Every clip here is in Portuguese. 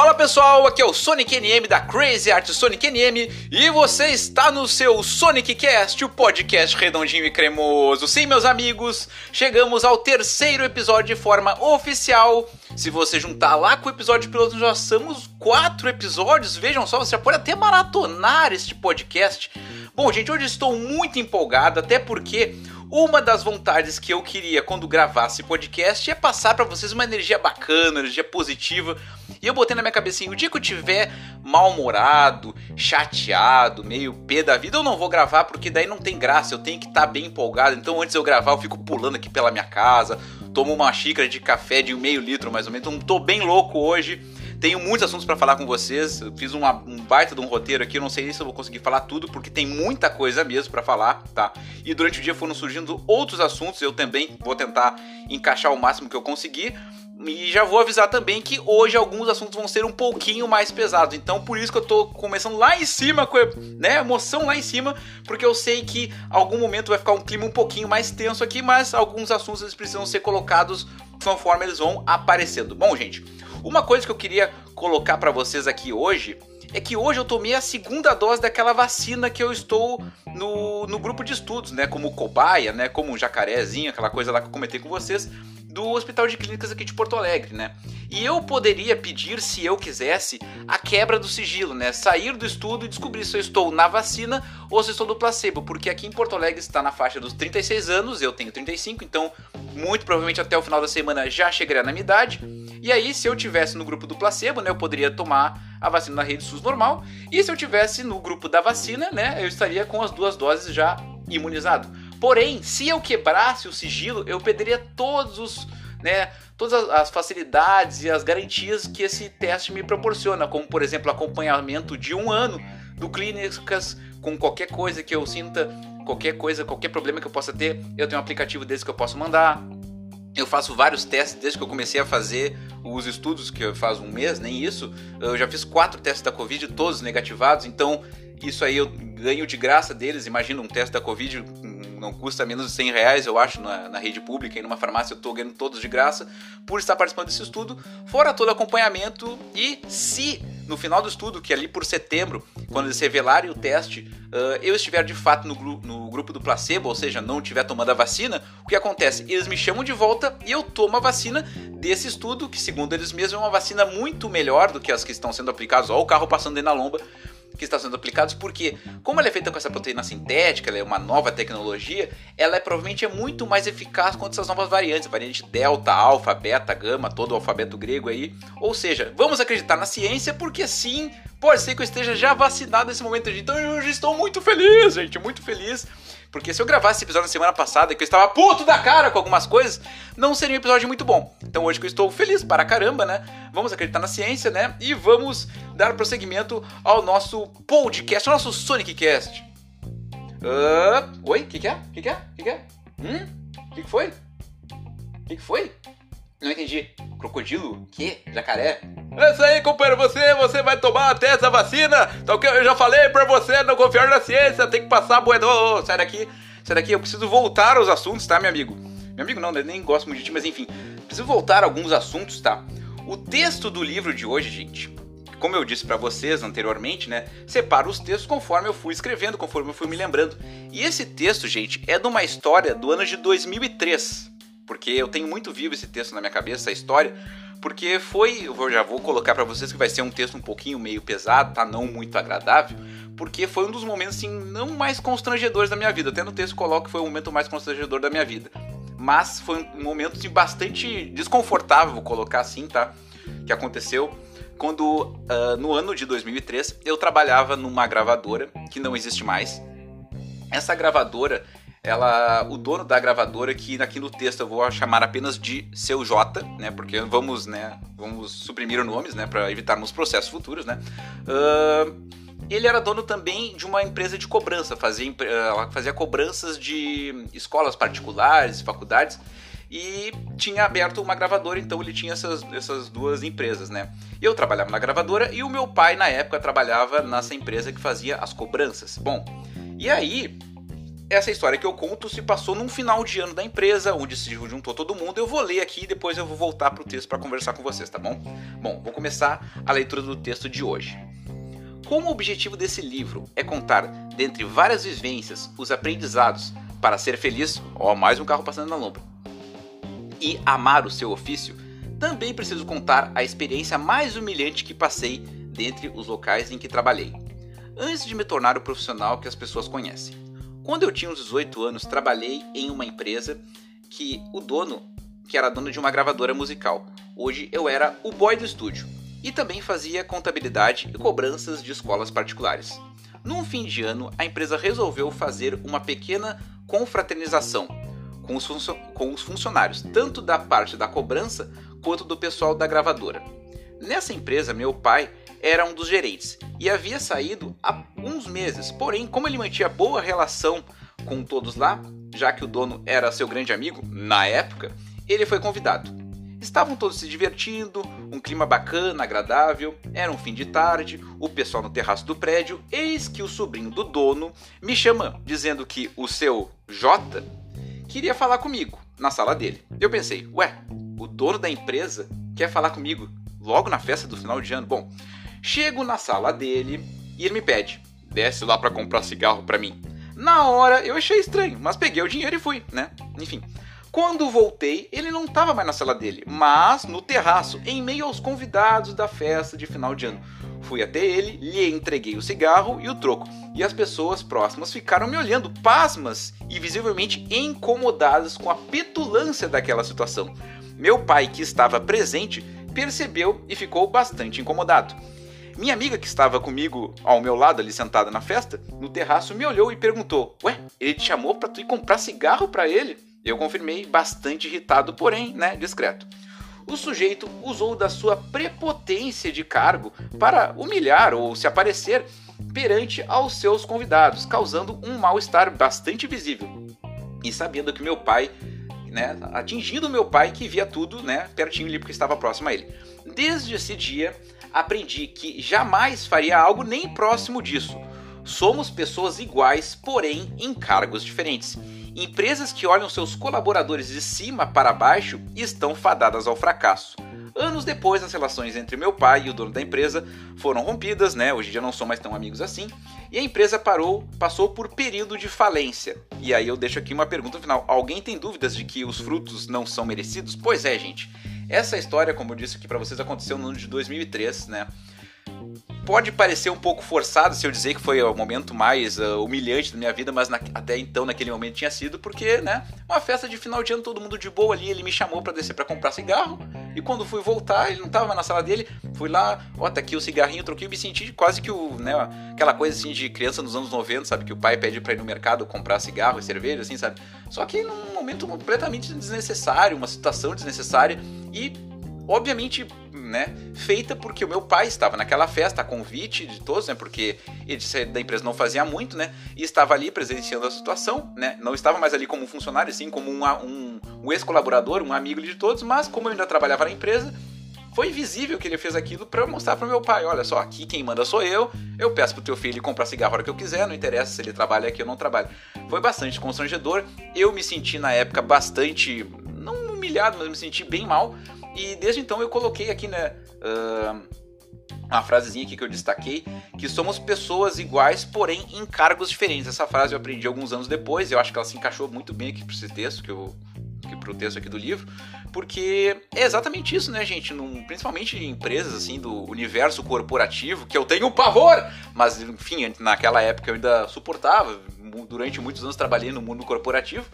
Fala pessoal, aqui é o Sonic NM da Crazy Art Sonic NM e você está no seu Sonic Cast, o podcast redondinho e cremoso. Sim, meus amigos, chegamos ao terceiro episódio de forma oficial. Se você juntar lá com o episódio piloto, já somos quatro episódios. Vejam só, você já pode até maratonar este podcast. Bom, gente, hoje estou muito empolgado, até porque uma das vontades que eu queria quando gravasse podcast é passar para vocês uma energia bacana, energia positiva. E eu botei na minha cabeça assim, o dia que eu tiver mal-humorado, chateado, meio pé da vida, eu não vou gravar porque daí não tem graça, eu tenho que estar tá bem empolgado. Então antes de eu gravar, eu fico pulando aqui pela minha casa, tomo uma xícara de café de meio litro mais ou menos. Então tô bem louco hoje. Tenho muitos assuntos para falar com vocês. Fiz uma, um baita de um roteiro aqui. Eu não sei se eu vou conseguir falar tudo, porque tem muita coisa mesmo para falar, tá? E durante o dia foram surgindo outros assuntos. Eu também vou tentar encaixar o máximo que eu conseguir. E já vou avisar também que hoje alguns assuntos vão ser um pouquinho mais pesados. Então, por isso que eu tô começando lá em cima, com né, emoção lá em cima, porque eu sei que algum momento vai ficar um clima um pouquinho mais tenso aqui, mas alguns assuntos eles precisam ser colocados conforme eles vão aparecendo. Bom, gente, uma coisa que eu queria colocar para vocês aqui hoje é que hoje eu tomei a segunda dose daquela vacina que eu estou no, no grupo de estudos, né? Como cobaia, né? Como um jacarezinho, aquela coisa lá que eu comentei com vocês do Hospital de Clínicas aqui de Porto Alegre, né? E eu poderia pedir, se eu quisesse, a quebra do sigilo, né? Sair do estudo e descobrir se eu estou na vacina ou se estou no placebo, porque aqui em Porto Alegre está na faixa dos 36 anos, eu tenho 35, então muito provavelmente até o final da semana já chegaria na minha idade. E aí, se eu tivesse no grupo do placebo, né, eu poderia tomar a vacina na rede SUS normal, e se eu tivesse no grupo da vacina, né, eu estaria com as duas doses já imunizado. Porém, se eu quebrasse o sigilo, eu perderia todos os, né, todas as facilidades e as garantias que esse teste me proporciona, como por exemplo acompanhamento de um ano do clínicas com qualquer coisa que eu sinta, qualquer coisa, qualquer problema que eu possa ter, eu tenho um aplicativo desse que eu posso mandar. Eu faço vários testes desde que eu comecei a fazer os estudos, que faz um mês, nem isso. Eu já fiz quatro testes da Covid, todos negativados, então isso aí eu ganho de graça deles. Imagina um teste da Covid não custa menos de 100 reais, eu acho, na, na rede pública e numa farmácia eu estou ganhando todos de graça por estar participando desse estudo, fora todo acompanhamento e se no final do estudo, que é ali por setembro, quando eles revelarem o teste, uh, eu estiver de fato no, no, grupo do placebo, ou seja, não estiver tomando a vacina, o que acontece? Eles me chamam de volta e eu tomo a vacina desse estudo, que segundo eles mesmos é uma vacina muito melhor do que as que estão sendo aplicadas, ó, o carro passando aí na lomba, que está sendo aplicados, porque como ela é feita com essa proteína sintética, ela é uma nova tecnologia, ela é, provavelmente é muito mais eficaz contra essas novas variantes, variante delta, alfa, beta, gama, todo o alfabeto grego aí. Ou seja, vamos acreditar na ciência, porque sim, pode ser que eu esteja já vacinado nesse momento. Então eu estou muito feliz, gente, muito feliz. Porque se eu gravasse esse episódio na semana passada, que eu estava puto da cara com algumas coisas, não seria um episódio muito bom. Então hoje que eu estou feliz para caramba, né? Vamos acreditar na ciência, né? E vamos dar prosseguimento ao nosso podcast, ao nosso Sonic Cast. Uh, oi? O que, que é? O que, que é? O que, que é? Hum? O que, que foi? O que, que foi? Não entendi. Crocodilo? Que? Jacaré? É isso aí, companheiro. Você, você vai tomar até essa vacina. Tá ok? Eu já falei pra você não confiar na ciência. Tem que passar bueno. Oh, sai daqui. Sai daqui. Eu preciso voltar aos assuntos, tá, meu amigo? Meu amigo não, nem gosto muito de ti, mas enfim. Preciso voltar a alguns assuntos, tá? O texto do livro de hoje, gente, como eu disse para vocês anteriormente, né, separo os textos conforme eu fui escrevendo, conforme eu fui me lembrando. E esse texto, gente, é de uma história do ano de 2003 porque eu tenho muito vivo esse texto na minha cabeça, essa história, porque foi, eu já vou colocar para vocês que vai ser um texto um pouquinho meio pesado, tá, não muito agradável, porque foi um dos momentos assim não mais constrangedores da minha vida. Até no texto coloco que foi o momento mais constrangedor da minha vida. Mas foi um momento assim, bastante desconfortável, vou colocar assim, tá? Que aconteceu quando uh, no ano de 2003 eu trabalhava numa gravadora que não existe mais. Essa gravadora ela, o dono da gravadora, que aqui no texto eu vou chamar apenas de seu J, né? Porque vamos, né? Vamos suprimir nomes, né? Para evitarmos processos futuros, né? Uh, ele era dono também de uma empresa de cobrança, fazia, ela fazia cobranças de escolas particulares, faculdades e tinha aberto uma gravadora, então ele tinha essas, essas duas empresas, né? Eu trabalhava na gravadora e o meu pai, na época, trabalhava nessa empresa que fazia as cobranças. Bom, e aí essa história que eu conto se passou num final de ano da empresa, onde se juntou todo mundo. Eu vou ler aqui e depois eu vou voltar pro texto para conversar com vocês, tá bom? Bom, vou começar a leitura do texto de hoje. Como o objetivo desse livro é contar, dentre várias vivências, os aprendizados para ser feliz, ó, mais um carro passando na lombra, e amar o seu ofício, também preciso contar a experiência mais humilhante que passei dentre os locais em que trabalhei, antes de me tornar o profissional que as pessoas conhecem. Quando eu tinha uns 18 anos, trabalhei em uma empresa que o dono, que era dono de uma gravadora musical. Hoje eu era o boy do estúdio e também fazia contabilidade e cobranças de escolas particulares. Num fim de ano, a empresa resolveu fazer uma pequena confraternização com os, com os funcionários, tanto da parte da cobrança quanto do pessoal da gravadora. Nessa empresa, meu pai era um dos gerentes e havia saído há uns meses, porém, como ele mantinha boa relação com todos lá, já que o dono era seu grande amigo na época, ele foi convidado. Estavam todos se divertindo, um clima bacana, agradável, era um fim de tarde, o pessoal no terraço do prédio, eis que o sobrinho do dono me chama, dizendo que o seu J queria falar comigo na sala dele. Eu pensei, ué, o dono da empresa quer falar comigo logo na festa do final de ano? Bom, chego na sala dele e ele me pede, desce lá para comprar cigarro para mim. Na hora eu achei estranho, mas peguei o dinheiro e fui, né? Enfim. Quando voltei, ele não estava mais na sala dele, mas no terraço, em meio aos convidados da festa de final de ano. Fui até ele, lhe entreguei o cigarro e o troco, e as pessoas próximas ficaram me olhando, pasmas e visivelmente incomodadas com a petulância daquela situação. Meu pai, que estava presente, percebeu e ficou bastante incomodado. Minha amiga que estava comigo ao meu lado ali sentada na festa, no terraço, me olhou e perguntou: "Ué, ele te chamou para tu ir comprar cigarro para ele?" Eu confirmei, bastante irritado, porém, né, discreto. O sujeito usou da sua prepotência de cargo para humilhar ou se aparecer perante aos seus convidados, causando um mal-estar bastante visível. E sabendo que meu pai, né, atingindo meu pai que via tudo, né, pertinho ali porque estava próximo a ele. Desde esse dia, aprendi que jamais faria algo nem próximo disso. Somos pessoas iguais, porém em cargos diferentes. Empresas que olham seus colaboradores de cima para baixo estão fadadas ao fracasso. Anos depois, as relações entre meu pai e o dono da empresa foram rompidas, né? Hoje em dia não são mais tão amigos assim. E a empresa parou, passou por período de falência. E aí eu deixo aqui uma pergunta no final: alguém tem dúvidas de que os frutos não são merecidos? Pois é, gente. Essa história, como eu disse aqui para vocês, aconteceu no ano de 2003, né? Pode parecer um pouco forçado se eu dizer que foi o momento mais uh, humilhante da minha vida, mas na, até então, naquele momento, tinha sido, porque, né, uma festa de final de ano, todo mundo de boa ali, ele me chamou para descer para comprar cigarro, e quando fui voltar, ele não tava na sala dele, fui lá, ó, tá aqui o cigarrinho, troquei e me senti quase que o, né, aquela coisa assim de criança nos anos 90, sabe, que o pai pede pra ir no mercado comprar cigarro e cerveja, assim, sabe, só que num momento completamente desnecessário, uma situação desnecessária, e, obviamente, né, feita porque o meu pai estava naquela festa, a convite de todos, né, porque ele da empresa não fazia muito, né, e estava ali presenciando a situação, né, não estava mais ali como um funcionário, sim como um, um, um ex-colaborador, um amigo de todos, mas como eu ainda trabalhava na empresa, foi visível que ele fez aquilo para mostrar para meu pai, olha só, aqui quem manda sou eu, eu peço pro teu filho comprar cigarro a hora que eu quiser, não interessa se ele trabalha aqui ou não trabalha. Foi bastante constrangedor, eu me senti na época bastante, não humilhado, mas me senti bem mal, e desde então eu coloquei aqui, né? Uh, uma frasezinha aqui que eu destaquei, que somos pessoas iguais, porém em cargos diferentes. Essa frase eu aprendi alguns anos depois, eu acho que ela se encaixou muito bem aqui para esse texto, que eu, que pro texto aqui do livro, porque é exatamente isso, né, gente? Num, principalmente em empresas assim do universo corporativo, que eu tenho pavor, mas enfim, naquela época eu ainda suportava. Durante muitos anos trabalhei no mundo corporativo.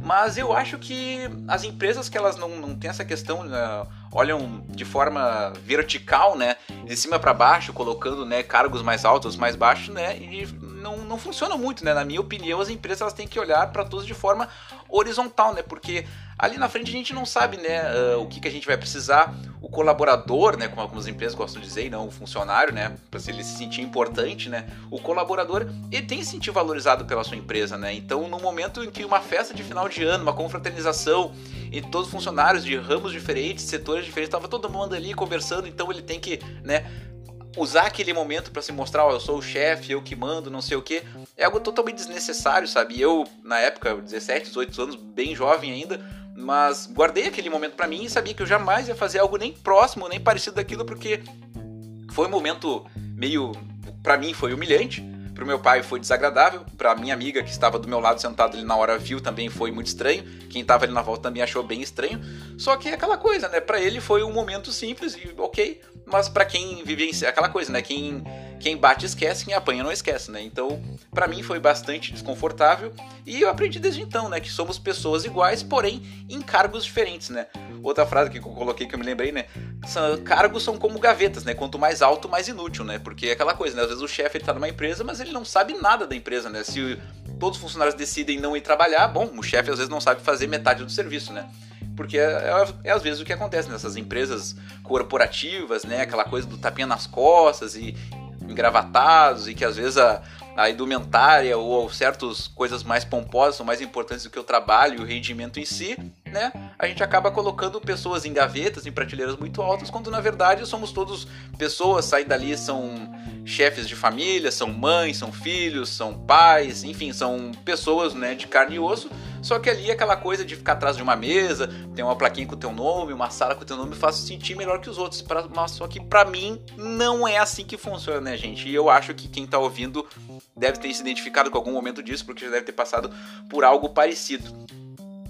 Mas eu acho que as empresas que elas não, não têm essa questão, né, olham de forma vertical, né, de cima para baixo, colocando, né, cargos mais altos, mais baixos, né, e não, não funciona muito, né? Na minha opinião, as empresas elas têm que olhar para todos de forma horizontal, né? Porque ali na frente a gente não sabe, né, uh, o que, que a gente vai precisar. O colaborador, né, como algumas empresas gostam de dizer, e não o funcionário, né, para ele se sentir importante, né? O colaborador, ele tem que se sentir valorizado pela sua empresa, né? Então, no momento em que uma festa de final de ano, uma confraternização entre todos os funcionários de ramos diferentes, setores diferentes, estava todo mundo ali conversando, então ele tem que, né, usar aquele momento para se mostrar, eu sou o chefe, eu que mando, não sei o que, é algo totalmente desnecessário, sabe? Eu, na época, 17, 18 anos, bem jovem ainda, mas guardei aquele momento para mim e sabia que eu jamais ia fazer algo nem próximo, nem parecido daquilo, porque foi um momento meio. para mim foi humilhante. Pro meu pai foi desagradável, pra minha amiga que estava do meu lado sentado ali na hora viu também foi muito estranho, quem estava ali na volta também achou bem estranho. Só que é aquela coisa, né? Para ele foi um momento simples e ok, mas para quem vive é aquela coisa, né? Quem quem bate esquece, quem apanha não esquece, né? Então, para mim foi bastante desconfortável e eu aprendi desde então, né, que somos pessoas iguais, porém em cargos diferentes, né? Outra frase que eu coloquei que eu me lembrei, né? Cargos são como gavetas, né? Quanto mais alto, mais inútil, né? Porque é aquela coisa, né? Às vezes o chefe tá numa empresa, mas ele não sabe nada da empresa, né? Se todos os funcionários decidem não ir trabalhar, bom, o chefe às vezes não sabe fazer metade do serviço, né? Porque é, é, é, às vezes o que acontece nessas empresas corporativas, né? Aquela coisa do tapinha nas costas e engravatados e que às vezes a, a indumentária ou certas coisas mais pomposas são mais importantes do que o trabalho e o rendimento em si, né? A gente acaba colocando pessoas em gavetas, em prateleiras muito altas, quando na verdade somos todos pessoas, saem dali, são chefes de família, são mães, são filhos, são pais, enfim, são pessoas, né, de carne e osso. Só que ali aquela coisa de ficar atrás de uma mesa, tem uma plaquinha com o teu nome, uma sala com o teu nome, faz sentir melhor que os outros. Pra, mas só que para mim não é assim que funciona, né, gente? E eu acho que quem tá ouvindo deve ter se identificado com algum momento disso, porque já deve ter passado por algo parecido.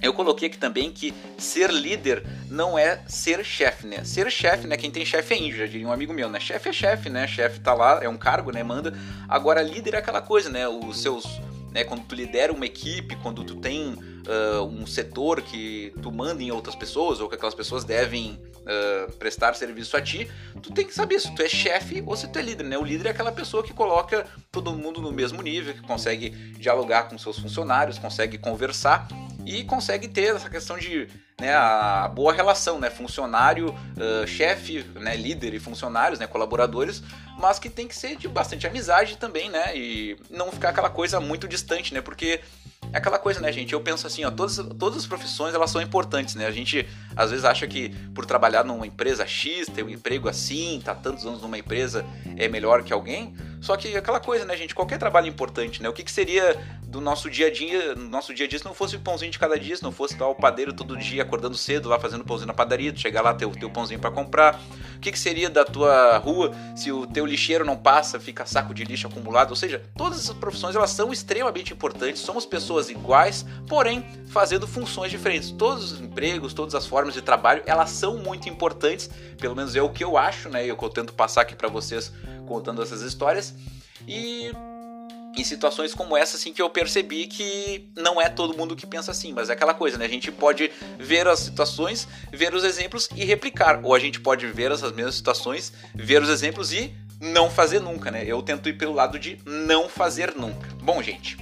Eu coloquei aqui também que ser líder não é ser chefe, né? Ser chefe, né? Quem tem chefe é índio, já diria um amigo meu, né? Chefe é chefe, né? Chefe tá lá, é um cargo, né? Manda. Agora, líder é aquela coisa, né? Os seus. Né? Quando tu lidera uma equipe, quando tu tem uh, um setor que tu manda em outras pessoas, ou que aquelas pessoas devem uh, prestar serviço a ti, tu tem que saber se tu é chefe ou se tu é líder, né? O líder é aquela pessoa que coloca todo mundo no mesmo nível, que consegue dialogar com seus funcionários, consegue conversar e consegue ter essa questão de né, a boa relação, né, funcionário, uh, chefe, né, líder e funcionários, né, colaboradores, mas que tem que ser de bastante amizade também, né, e não ficar aquela coisa muito distante, né, porque é aquela coisa, né, gente? Eu penso assim, ó, todas, todas as profissões elas são importantes, né? A gente às vezes acha que por trabalhar numa empresa X, ter um emprego assim, tá tantos anos numa empresa é melhor que alguém. Só que aquela coisa, né, gente? Qualquer trabalho é importante, né? O que, que seria do nosso dia a dia, no nosso dia a dia, se não fosse o pãozinho de cada dia, se não fosse lá o padeiro todo dia acordando cedo lá fazendo pãozinho na padaria, tu chegar lá ter o teu pãozinho para comprar. O que, que seria da tua rua se o teu lixeiro não passa, fica saco de lixo acumulado? Ou seja, todas essas profissões elas são extremamente importantes. Somos pessoas iguais, porém fazendo funções diferentes. Todos os empregos, todas as formas de trabalho, elas são muito importantes. Pelo menos é o que eu acho, né? Eu tento passar aqui para vocês contando essas histórias. E em situações como essa, assim, que eu percebi que não é todo mundo que pensa assim, mas é aquela coisa, né? A gente pode ver as situações, ver os exemplos e replicar, ou a gente pode ver essas mesmas situações, ver os exemplos e não fazer nunca, né? Eu tento ir pelo lado de não fazer nunca. Bom, gente,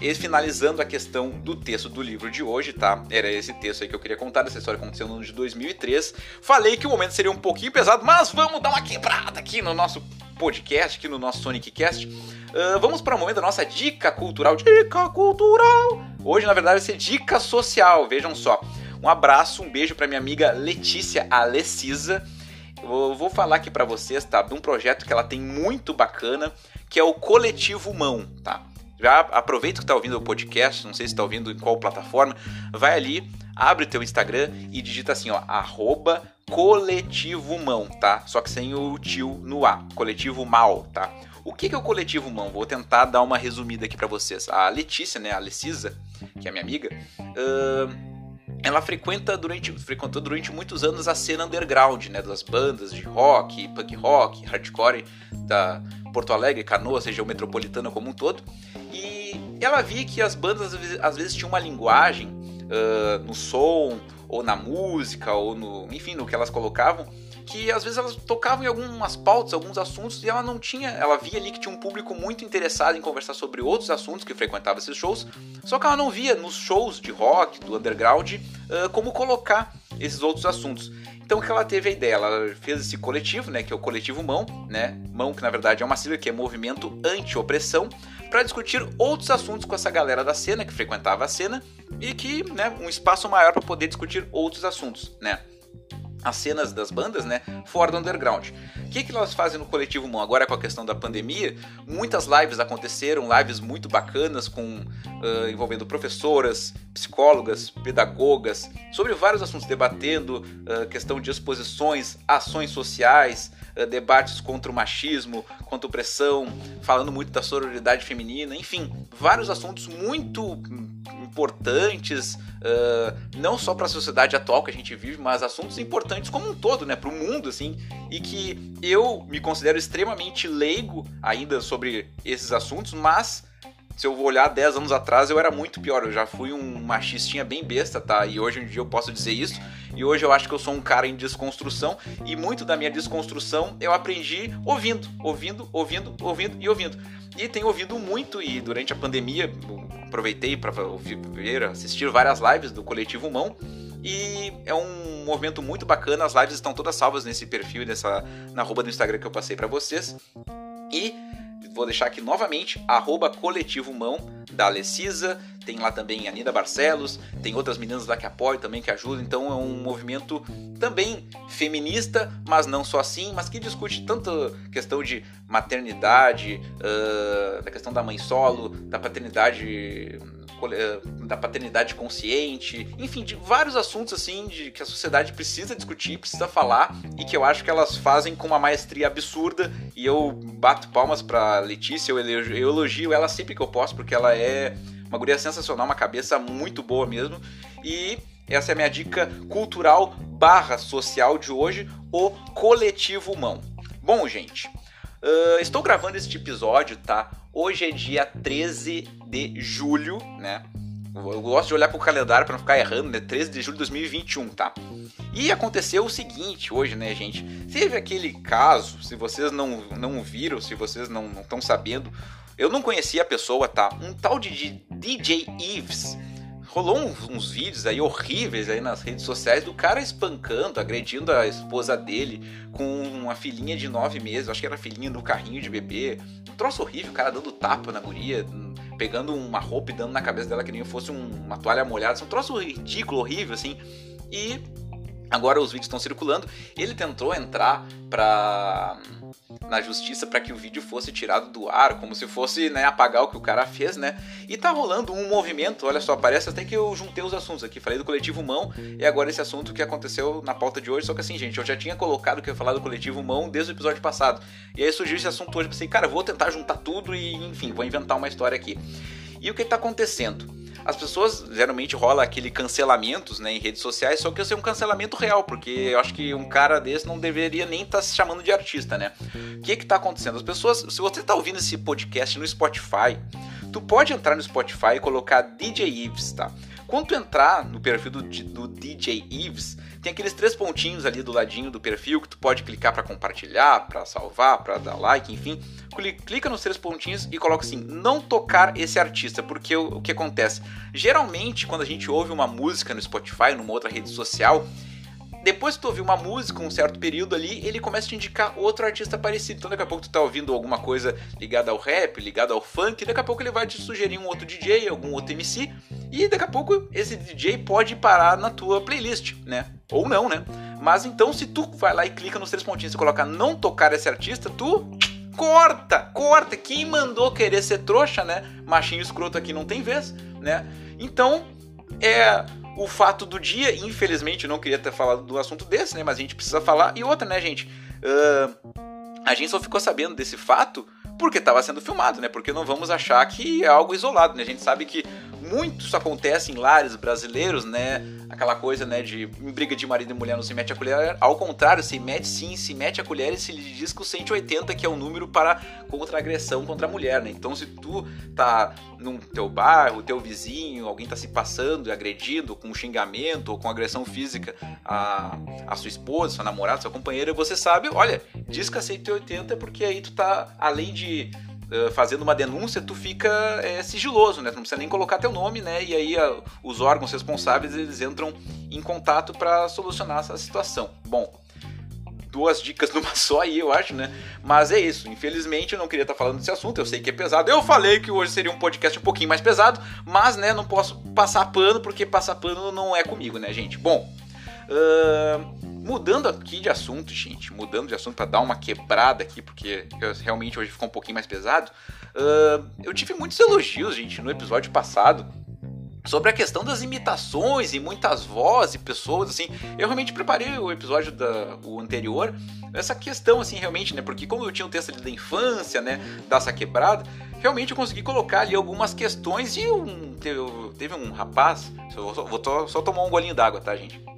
e finalizando a questão do texto do livro de hoje, tá? Era esse texto aí que eu queria contar, essa história aconteceu no ano de 2003. Falei que o momento seria um pouquinho pesado, mas vamos dar uma quebrada aqui no nosso podcast, aqui no nosso Sonic Cast. Uh, vamos para o momento da nossa dica cultural. Dica cultural! Hoje, na verdade, vai ser dica social, vejam só. Um abraço, um beijo para minha amiga Letícia Alessisa. Eu vou falar aqui para vocês, tá? De um projeto que ela tem muito bacana, que é o Coletivo Mão, tá? Já aproveita que tá ouvindo o podcast, não sei se tá ouvindo em qual plataforma, vai ali, abre o teu Instagram e digita assim, ó, arroba coletivo mão, tá? Só que sem o tio no A, coletivo mal, tá? O que é o coletivo mão? Vou tentar dar uma resumida aqui para vocês. A Letícia, né, a Lecisa, que é minha amiga, uh, ela frequenta durante, frequentou durante muitos anos a cena underground, né, das bandas de rock, punk rock, hardcore da Porto Alegre, Canoas, região metropolitana como um todo. E ela via que as bandas às vezes, às vezes tinham uma linguagem uh, no som, ou na música, ou no. enfim, no que elas colocavam, que às vezes elas tocavam em algumas pautas, alguns assuntos, e ela não tinha. Ela via ali que tinha um público muito interessado em conversar sobre outros assuntos que frequentava esses shows, só que ela não via nos shows de rock, do underground, uh, como colocar esses outros assuntos. Então que ela teve a ideia? Ela fez esse coletivo, né, que é o coletivo Mão, né? Mão que na verdade é uma sigla que é Movimento Anti-Opressão, para discutir outros assuntos com essa galera da cena que frequentava a cena e que, né, um espaço maior para poder discutir outros assuntos, né? as cenas das bandas, né, fora do underground. O que, que elas fazem no Coletivo Mão? Agora com a questão da pandemia, muitas lives aconteceram, lives muito bacanas com uh, envolvendo professoras, psicólogas, pedagogas, sobre vários assuntos, debatendo uh, questão de exposições, ações sociais, debates contra o machismo, contra a opressão, falando muito da sororidade feminina, enfim, vários assuntos muito importantes, uh, não só para a sociedade atual que a gente vive, mas assuntos importantes como um todo, né, para o mundo, assim, e que eu me considero extremamente leigo ainda sobre esses assuntos, mas se eu olhar 10 anos atrás, eu era muito pior. Eu já fui um machistinha bem besta, tá? E hoje em dia eu posso dizer isso. E hoje eu acho que eu sou um cara em desconstrução. E muito da minha desconstrução eu aprendi ouvindo, ouvindo, ouvindo, ouvindo e ouvindo. E tenho ouvido muito. E durante a pandemia, aproveitei para ver, assistir várias lives do Coletivo Mão. E é um movimento muito bacana. As lives estão todas salvas nesse perfil, nessa, na arroba do Instagram que eu passei para vocês. E vou deixar aqui novamente, arroba coletivo mão da Alecisa, tem lá também a Nida Barcelos, tem outras meninas lá que apoiam também, que ajudam, então é um movimento também feminista, mas não só assim, mas que discute tanto questão de maternidade, uh, da questão da mãe solo, da paternidade eh, da paternidade consciente, enfim, de vários assuntos assim de que a sociedade precisa discutir, precisa falar e que eu acho que elas fazem com uma maestria absurda. E eu bato palmas para Letícia, eu elogio, eu elogio ela sempre que eu posso porque ela é uma guria sensacional, uma cabeça muito boa mesmo e essa é a minha dica cultural barra social de hoje, o coletivo mão. Bom, gente, uh, estou gravando este episódio, tá? Hoje é dia 13 de julho, né? Eu gosto de olhar pro calendário para não ficar errando, né? 13 de julho de 2021, tá? E aconteceu o seguinte hoje, né, gente? Teve aquele caso, se vocês não, não viram, se vocês não estão sabendo, eu não conhecia a pessoa, tá? Um tal de DJ Eves rolou uns, uns, vídeos aí horríveis aí nas redes sociais do cara espancando, agredindo a esposa dele com uma filhinha de nove meses, acho que era filhinha no carrinho de bebê. Um troço horrível, o cara dando tapa na guria, pegando uma roupa e dando na cabeça dela que nem fosse um, uma toalha molhada. Um troço ridículo, horrível, assim. E agora os vídeos estão circulando. Ele tentou entrar pra na justiça para que o vídeo fosse tirado do ar, como se fosse né, apagar o que o cara fez, né? E tá rolando um movimento, olha só, parece até que eu juntei os assuntos aqui. Falei do coletivo Mão e agora esse assunto que aconteceu na pauta de hoje. Só que assim, gente, eu já tinha colocado que eu ia falar do coletivo Mão desde o episódio passado. E aí surgiu esse assunto hoje, pensei, cara, vou tentar juntar tudo e, enfim, vou inventar uma história aqui. E o que tá acontecendo? As pessoas geralmente rola aquele cancelamentos né, em redes sociais, só que esse é um cancelamento real, porque eu acho que um cara desse não deveria nem estar tá se chamando de artista, né? O que que tá acontecendo? As pessoas, se você tá ouvindo esse podcast no Spotify, tu pode entrar no Spotify e colocar DJ Eves, tá? Quando tu entrar no perfil do, do DJ Eves, tem aqueles três pontinhos ali do ladinho do perfil que tu pode clicar para compartilhar, para salvar, para dar like, enfim. Clica nos três pontinhos e coloca assim: não tocar esse artista, porque o, o que acontece? Geralmente, quando a gente ouve uma música no Spotify, numa outra rede social, depois que tu ouvir uma música um certo período ali, ele começa a te indicar outro artista parecido. Então daqui a pouco tu tá ouvindo alguma coisa ligada ao rap, ligada ao funk, daqui a pouco ele vai te sugerir um outro DJ, algum outro MC, e daqui a pouco esse DJ pode parar na tua playlist, né? Ou não, né? Mas então se tu vai lá e clica nos três pontinhos e coloca não tocar esse artista, tu corta, corta. Quem mandou querer ser trouxa, né? Machinho escroto aqui não tem vez, né? Então, é o fato do dia. Infelizmente, eu não queria ter falado do assunto desse, né? Mas a gente precisa falar. E outra, né, gente? Uh, a gente só ficou sabendo desse fato porque estava sendo filmado, né? Porque não vamos achar que é algo isolado, né? A gente sabe que muito isso acontece em lares brasileiros, né? Aquela coisa, né, de briga de marido e mulher não se mete a colher. Ao contrário, se mete sim, se mete a colher e se lhe diz que o 180 que é o número para contra agressão contra a mulher, né? Então se tu tá no teu bairro, teu vizinho, alguém tá se passando agredindo com xingamento ou com agressão física a, a sua esposa, sua namorada, sua companheira, você sabe, olha, diz que é 180 porque aí tu tá, além de uh, fazendo uma denúncia, tu fica é, sigiloso, né? Tu não precisa nem colocar teu nome, né? E aí uh, os órgãos responsáveis eles entram em contato para solucionar essa situação. Bom, duas dicas numa só aí, eu acho, né? Mas é isso. Infelizmente eu não queria estar falando desse assunto, eu sei que é pesado. Eu falei que hoje seria um podcast um pouquinho mais pesado, mas, né, não posso passar pano porque passar pano não é comigo, né, gente? Bom, uh, Mudando aqui de assunto, gente, mudando de assunto para dar uma quebrada aqui, porque realmente hoje ficou um pouquinho mais pesado. Uh, eu tive muitos elogios, gente, no episódio passado sobre a questão das imitações e muitas vozes e pessoas assim. Eu realmente preparei o episódio da o anterior essa questão assim realmente, né? Porque como eu tinha um texto ali da infância, né, dessa quebrada, realmente eu consegui colocar ali algumas questões e um teve, teve um rapaz, eu vou, vou só tomar um golinho d'água, tá, gente?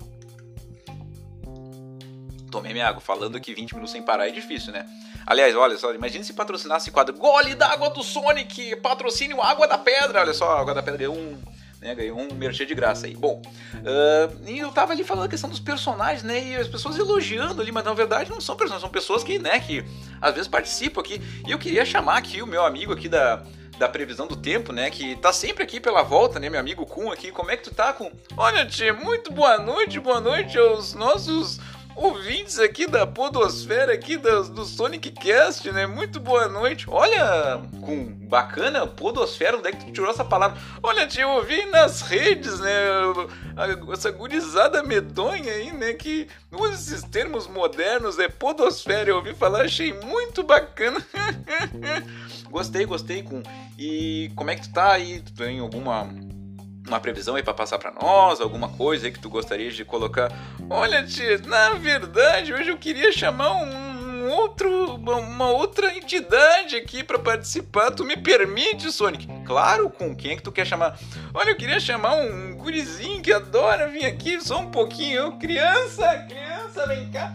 Tomei minha água, falando que 20 minutos sem parar é difícil, né? Aliás, olha só, imagine se patrocinasse o quadro Gole d'água do Sonic, patrocínio Água da Pedra. Olha só, Água da Pedra ganhou um né? Ganhou um merchan de graça aí. Bom, uh, e eu tava ali falando a questão dos personagens, né? E as pessoas elogiando ali, mas na verdade não são personagens, são pessoas que, né, que às vezes participam aqui. E eu queria chamar aqui o meu amigo aqui da, da previsão do tempo, né? Que tá sempre aqui pela volta, né? Meu amigo Kun aqui. Como é que tu tá, Kun? Olha, Tchê, muito boa noite, boa noite aos nossos ouvintes aqui da podosfera aqui do, do Sonic Cast, né? Muito boa noite. Olha, com bacana, podosfera, onde é que tu tirou essa palavra? Olha, eu ouvi nas redes, né? Essa gurizada medonha aí, né? Que usa esses termos modernos, é podosfera. Eu ouvi falar, achei muito bacana. gostei, gostei, com. E como é que tu tá aí? Tu tem alguma uma previsão aí para passar para nós, alguma coisa aí que tu gostaria de colocar? Olha, tia, na verdade, hoje eu queria chamar um outro, uma outra entidade aqui para participar. Tu me permite, Sonic? Claro, com quem é que tu quer chamar? Olha, eu queria chamar um gurizinho que adora vir aqui só um pouquinho. Criança, criança, vem cá.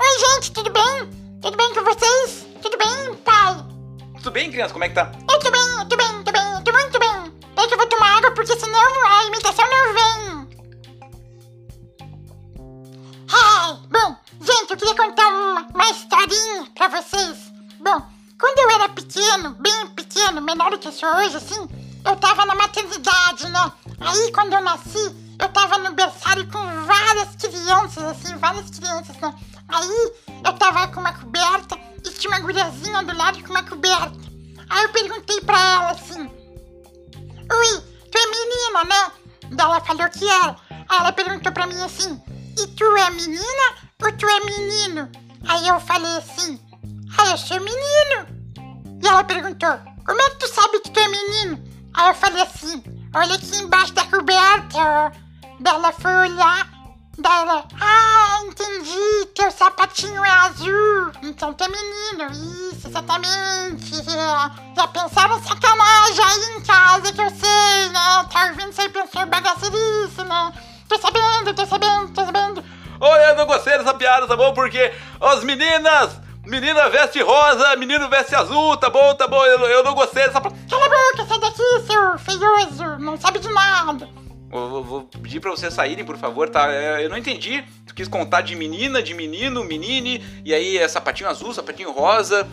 Oi, gente, tudo bem? Tudo bem com vocês? Tudo bem, pai? Tudo bem, criança? Como é que tá? Eu tô bem, eu tô bem, tô bem, eu tô muito. Peraí que eu vou tomar água porque senão a imitação não vem. Bom, gente, eu queria contar uma, uma historinha pra vocês. Bom, quando eu era pequeno, bem pequeno, menor do que eu sou hoje, assim, eu tava na maternidade, né? Aí, quando eu nasci, eu tava no berçário com várias crianças, assim, várias crianças, né? Aí, eu tava com uma coberta e tinha uma guriazinha do lado com uma coberta. Aí eu perguntei pra ela assim: Oi, tu é menina, né? Daí ela falou que era. Aí ela perguntou pra mim assim: E tu é menina ou tu é menino? Aí eu falei assim: Ah, eu sou menino. E ela perguntou: Como é que tu sabe que tu é menino? Aí eu falei assim: Olha aqui embaixo da coberta. Daí ela foi olhar. Daí ela, ah, entendi, teu sapatinho é azul, então tu é menino, isso, exatamente. Já pensaram sacanagem aí em casa que eu sei, né? Tá ouvindo aí, pensou bagacerice, né? Tô sabendo, tô sabendo, tô sabendo. Olha, eu não gostei dessa piada, tá bom? Porque as meninas, menina veste rosa, menino veste azul, tá bom, tá bom, eu, eu não gostei dessa... Cala a boca, sai daqui, seu feioso, não sabe de nada. Vou, pedir pra vocês saírem, por favor, tá? É, eu não entendi. Tu quis contar de menina, de menino, menine, e aí é sapatinho azul, sapatinho rosa.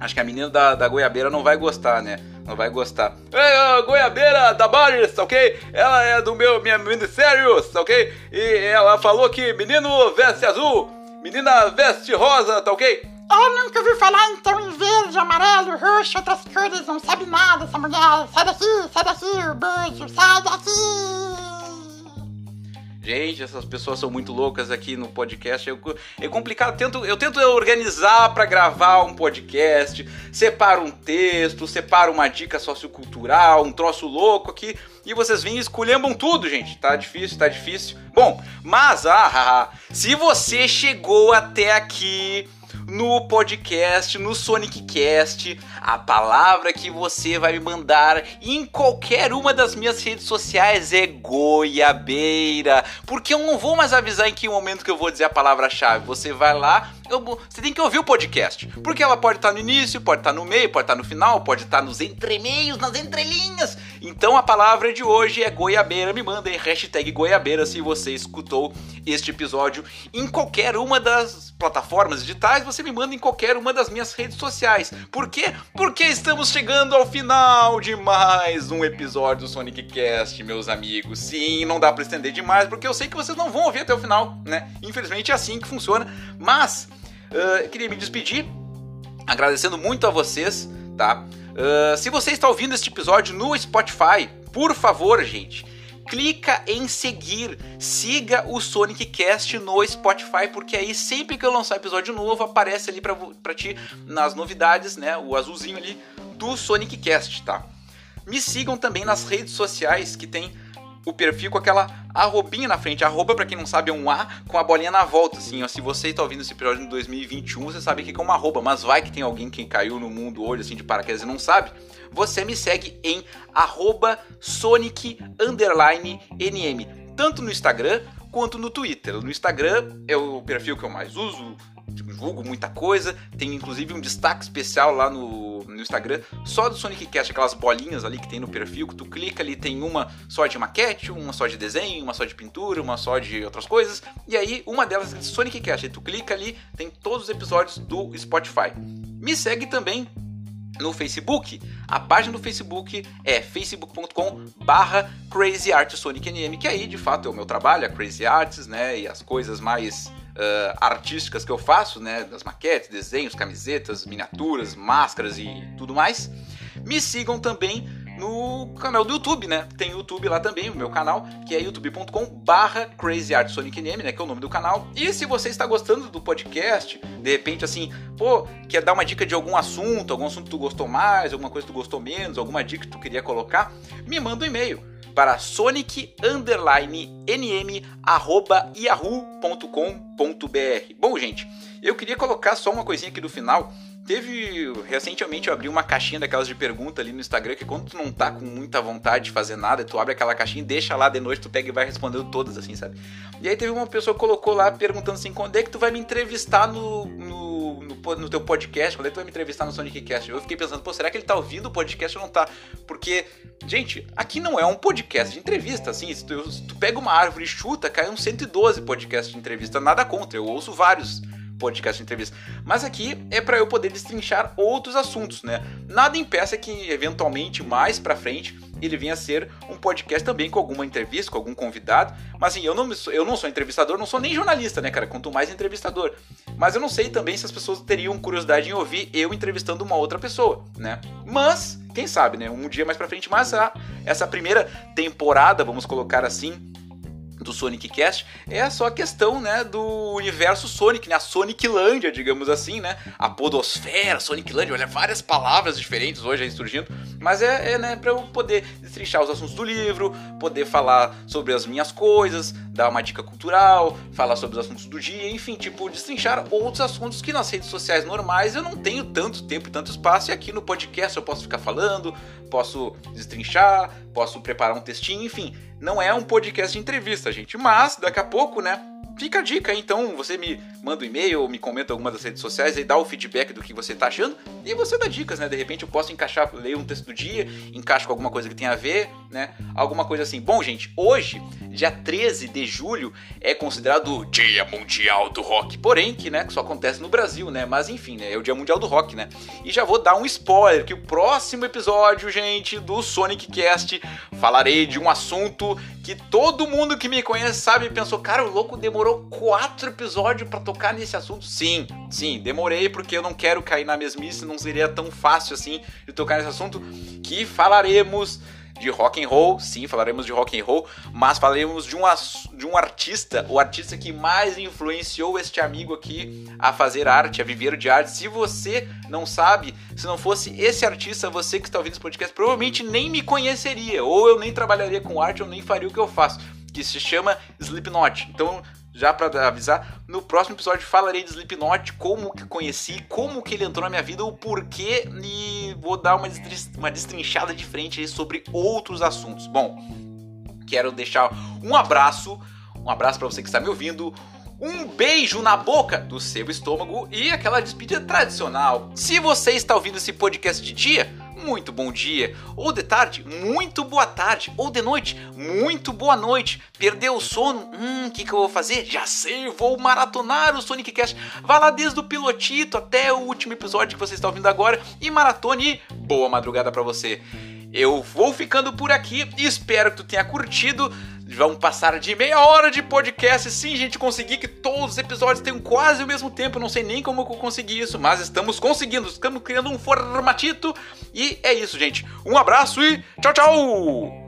Acho que a menina da, da goiabeira não vai gostar, né? Não vai gostar. É, goiabeira da Baris, ok? Ela é do meu minha ministério, ok? E ela falou que menino veste azul, menina veste rosa, tá ok? Ela nunca ouviu falar então em verde, amarelo, roxo, outras cores, não sabe nada essa mulher. Sai daqui, sai daqui, o bucho, sai daqui. Gente, essas pessoas são muito loucas aqui no podcast. É complicado. Eu tento, eu tento organizar para gravar um podcast, separo um texto, separo uma dica sociocultural, um troço louco aqui, e vocês vêm e esculhambam tudo, gente. Tá difícil, tá difícil. Bom, mas, ah, se você chegou até aqui no podcast, no Sonic Cast, a palavra que você vai me mandar em qualquer uma das minhas redes sociais é goiabeira, porque eu não vou mais avisar em que momento que eu vou dizer a palavra-chave. Você vai lá, eu, você tem que ouvir o podcast, porque ela pode estar no início, pode estar no meio, pode estar no final, pode estar nos entremeios, nas entrelinhas. Então a palavra de hoje é goiabeira. Me mandem hashtag goiabeira se você escutou este episódio em qualquer uma das plataformas digitais. Você me manda em qualquer uma das minhas redes sociais. Por quê? Porque estamos chegando ao final de mais um episódio do Sonic Cast, meus amigos. Sim, não dá para estender demais, porque eu sei que vocês não vão ouvir até o final, né? Infelizmente é assim que funciona. Mas uh, queria me despedir, agradecendo muito a vocês, tá? Uh, se você está ouvindo este episódio no Spotify, por favor, gente, clica em seguir, siga o Sonic Cast no Spotify, porque aí sempre que eu lançar episódio novo aparece ali pra ti nas novidades, né? O azulzinho ali do Sonic Cast, tá? Me sigam também nas redes sociais que tem o perfil com aquela arrobinha na frente. Arroba, pra quem não sabe, é um A com a bolinha na volta, assim. Ó, se você está ouvindo esse episódio em 2021, você sabe que é uma arroba, mas vai que tem alguém que caiu no mundo hoje, assim, de paraquedas e não sabe. Você me segue em arroba Sonic NM, tanto no Instagram quanto no Twitter. No Instagram é o perfil que eu mais uso, divulgo muita coisa, tem inclusive um destaque especial lá no, no Instagram, só do Sonic Cast, aquelas bolinhas ali que tem no perfil, que tu clica ali, tem uma só de maquete, uma só de desenho, uma só de pintura, uma só de outras coisas, e aí uma delas é Sonic Cast, aí tu clica ali, tem todos os episódios do Spotify. Me segue também no Facebook. A página do Facebook é facebook.com barra que aí de fato é o meu trabalho, a Crazy Arts, né, e as coisas mais uh, artísticas que eu faço, né? Das maquetes, desenhos, camisetas, miniaturas, máscaras e tudo mais. Me sigam também no canal do YouTube, né? Tem YouTube lá também, o meu canal, que é youtube.com barra crazyartsonicnm, né? Que é o nome do canal. E se você está gostando do podcast, de repente assim, pô, quer dar uma dica de algum assunto, algum assunto que tu gostou mais, alguma coisa que tu gostou menos, alguma dica que tu queria colocar, me manda um e-mail para sonic nm yahoo.com.br. Bom, gente, eu queria colocar só uma coisinha aqui do final. Teve. Recentemente eu abri uma caixinha daquelas de pergunta ali no Instagram, que quando tu não tá com muita vontade de fazer nada, tu abre aquela caixinha e deixa lá de noite, tu pega e vai respondendo todas, assim, sabe? E aí teve uma pessoa que colocou lá perguntando assim: quando é que tu vai me entrevistar no, no no, no teu podcast, quando tu vai me entrevistar no Sonic Cast? Eu fiquei pensando, pô, será que ele tá ouvindo o podcast ou não tá? Porque, gente, aqui não é um podcast de entrevista, assim, se tu, se tu pega uma árvore e chuta, cai uns 112 podcasts de entrevista, nada contra, eu ouço vários podcast de entrevista. Mas aqui é para eu poder destrinchar outros assuntos, né? Nada impeça que eventualmente mais para frente ele venha a ser um podcast também com alguma entrevista, com algum convidado. Mas assim, eu não, eu não sou entrevistador, não sou nem jornalista, né, cara? Quanto mais entrevistador. Mas eu não sei também se as pessoas teriam curiosidade em ouvir eu entrevistando uma outra pessoa, né? Mas, quem sabe, né? Um dia mais pra frente, mas a, essa primeira temporada, vamos colocar assim, do Sonic Cast é só a questão, né, do universo Sonic, né, a Soniclândia, digamos assim, né, a podosfera, Soniclândia, olha, várias palavras diferentes hoje aí surgindo, mas é, é né, para eu poder destrinchar os assuntos do livro, poder falar sobre as minhas coisas, dar uma dica cultural, falar sobre os assuntos do dia, enfim, tipo, destrinchar outros assuntos que nas redes sociais normais eu não tenho tanto tempo e tanto espaço, e aqui no podcast eu posso ficar falando, posso destrinchar, posso preparar um textinho, enfim, não é um podcast de entrevista, gente, mas daqui a pouco, né? Fica a dica, então você me manda um e-mail me comenta alguma das redes sociais e dá o feedback do que você tá achando e você dá dicas, né? De repente eu posso encaixar, ler um texto do dia, encaixo com alguma coisa que tem a ver, né? Alguma coisa assim. Bom, gente, hoje, dia 13 de julho, é considerado o Dia Mundial do Rock. Porém, que, né, que só acontece no Brasil, né? Mas enfim, né? É o Dia Mundial do Rock, né? E já vou dar um spoiler que o próximo episódio, gente, do Sonic Cast, falarei de um assunto que todo mundo que me conhece sabe e pensou, cara, o louco demorou quatro episódios para tocar nesse assunto. Sim, sim, demorei porque eu não quero cair na mesmice, não seria tão fácil assim de tocar nesse assunto que falaremos de rock and roll, sim, falaremos de rock and roll, mas falaremos de um, de um artista, o artista que mais influenciou este amigo aqui a fazer arte, a viver de arte. Se você não sabe, se não fosse esse artista, você que está ouvindo esse podcast, provavelmente nem me conheceria, ou eu nem trabalharia com arte, ou nem faria o que eu faço, que se chama Slipknot. Então, já para avisar, no próximo episódio falarei de Slipknot, como que conheci, como que ele entrou na minha vida, o porquê e vou dar uma, uma destrinchada de frente sobre outros assuntos. Bom, quero deixar um abraço, um abraço para você que está me ouvindo, um beijo na boca do seu estômago e aquela despedida tradicional. Se você está ouvindo esse podcast de dia, muito bom dia, ou de tarde, muito boa tarde, ou de noite, muito boa noite. Perdeu o sono? Hum, o que, que eu vou fazer? Já sei, vou maratonar o Sonic Cast. Vá lá desde o pilotito até o último episódio que você está ouvindo agora e maratone. Boa madrugada para você. Eu vou ficando por aqui espero que tu tenha curtido. Vamos passar de meia hora de podcast. Sim, gente, consegui que todos os episódios tenham quase o mesmo tempo. Não sei nem como eu consegui isso, mas estamos conseguindo. Estamos criando um formatito. E é isso, gente. Um abraço e tchau, tchau!